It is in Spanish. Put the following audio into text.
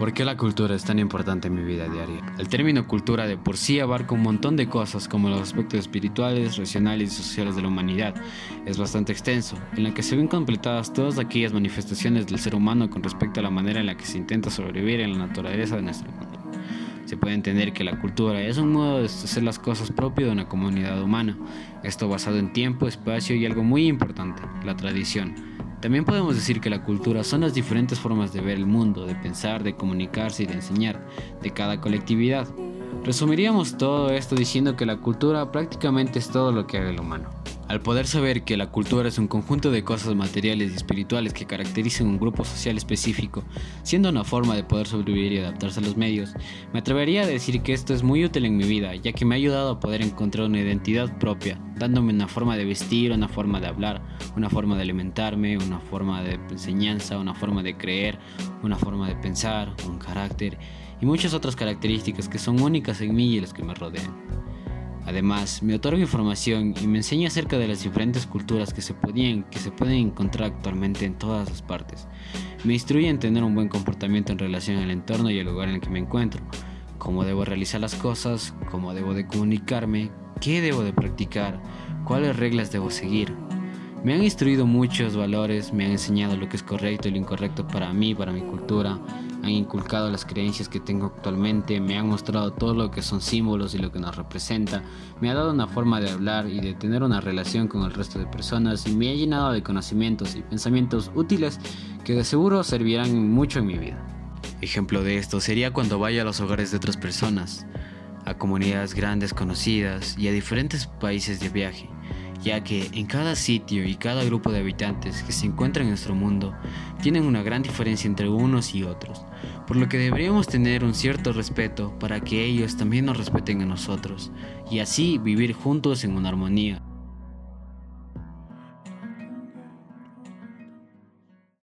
¿Por qué la cultura es tan importante en mi vida diaria? El término cultura de por sí abarca un montón de cosas como los aspectos espirituales, racionales y sociales de la humanidad. Es bastante extenso, en la que se ven completadas todas aquellas manifestaciones del ser humano con respecto a la manera en la que se intenta sobrevivir en la naturaleza de nuestro mundo. Se puede entender que la cultura es un modo de hacer las cosas propio de una comunidad humana, esto basado en tiempo, espacio y algo muy importante, la tradición también podemos decir que la cultura son las diferentes formas de ver el mundo, de pensar, de comunicarse y de enseñar de cada colectividad. Resumiríamos todo esto diciendo que la cultura prácticamente es todo lo que haga el humano. Al poder saber que la cultura es un conjunto de cosas materiales y espirituales que caracterizan un grupo social específico, siendo una forma de poder sobrevivir y adaptarse a los medios, me atrevería a decir que esto es muy útil en mi vida, ya que me ha ayudado a poder encontrar una identidad propia, dándome una forma de vestir, una forma de hablar, una forma de alimentarme, una forma de enseñanza, una forma de creer, una forma de pensar, un carácter y muchas otras características que son únicas en mí y las que me rodean. Además, me otorga información y me enseña acerca de las diferentes culturas que se, podían, que se pueden encontrar actualmente en todas las partes. Me instruye en tener un buen comportamiento en relación al entorno y el lugar en el que me encuentro, cómo debo realizar las cosas, cómo debo de comunicarme, qué debo de practicar, cuáles reglas debo seguir. Me han instruido muchos valores, me han enseñado lo que es correcto y lo incorrecto para mí, para mi cultura, han inculcado las creencias que tengo actualmente, me han mostrado todo lo que son símbolos y lo que nos representa, me ha dado una forma de hablar y de tener una relación con el resto de personas y me ha llenado de conocimientos y pensamientos útiles que de seguro servirán mucho en mi vida. Ejemplo de esto sería cuando vaya a los hogares de otras personas, a comunidades grandes conocidas y a diferentes países de viaje ya que en cada sitio y cada grupo de habitantes que se encuentra en nuestro mundo tienen una gran diferencia entre unos y otros, por lo que deberíamos tener un cierto respeto para que ellos también nos respeten a nosotros y así vivir juntos en una armonía.